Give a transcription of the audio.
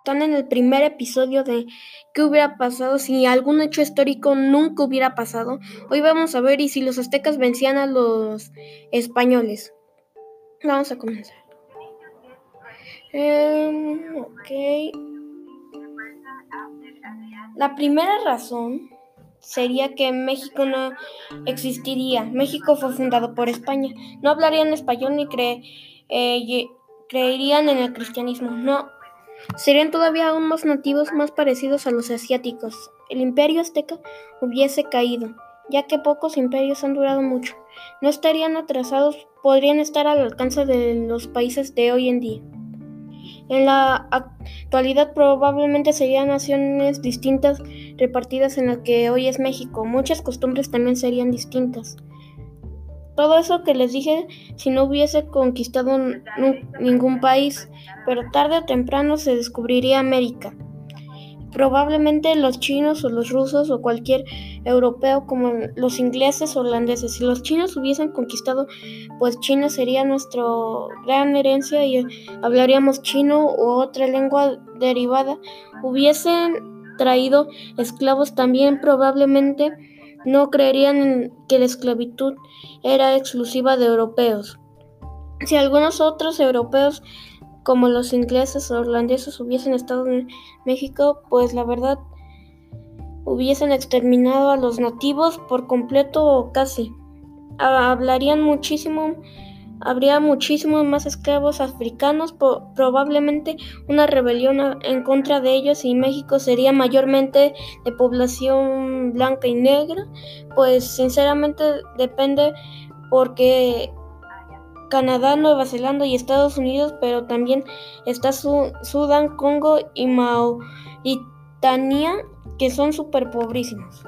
están en el primer episodio de ¿Qué hubiera pasado si algún hecho histórico nunca hubiera pasado? Hoy vamos a ver y si los aztecas vencían a los españoles. Vamos a comenzar. Ok. La primera razón sería que México no existiría. México fue fundado por España. No hablarían español ni eh, creerían en el cristianismo. No. Serían todavía aún más nativos, más parecidos a los asiáticos. El imperio azteca hubiese caído, ya que pocos imperios han durado mucho. No estarían atrasados, podrían estar al alcance de los países de hoy en día. En la actualidad probablemente serían naciones distintas repartidas en la que hoy es México. Muchas costumbres también serían distintas. Todo eso que les dije si no hubiese conquistado ningún país, pero tarde o temprano se descubriría América. Probablemente los chinos o los rusos o cualquier europeo como los ingleses o holandeses. Si los chinos hubiesen conquistado, pues China sería nuestra gran herencia y hablaríamos chino u otra lengua derivada. Hubiesen traído esclavos también probablemente no creerían que la esclavitud era exclusiva de europeos. Si algunos otros europeos como los ingleses o holandeses hubiesen estado en México, pues la verdad hubiesen exterminado a los nativos por completo o casi. Hablarían muchísimo, habría muchísimos más esclavos africanos, probablemente una rebelión en contra de ellos y México sería mayormente de población blanca y negra, pues sinceramente depende porque Canadá, Nueva Zelanda y Estados Unidos, pero también está Sudán, Congo y Mauritania, que son súper pobrísimos.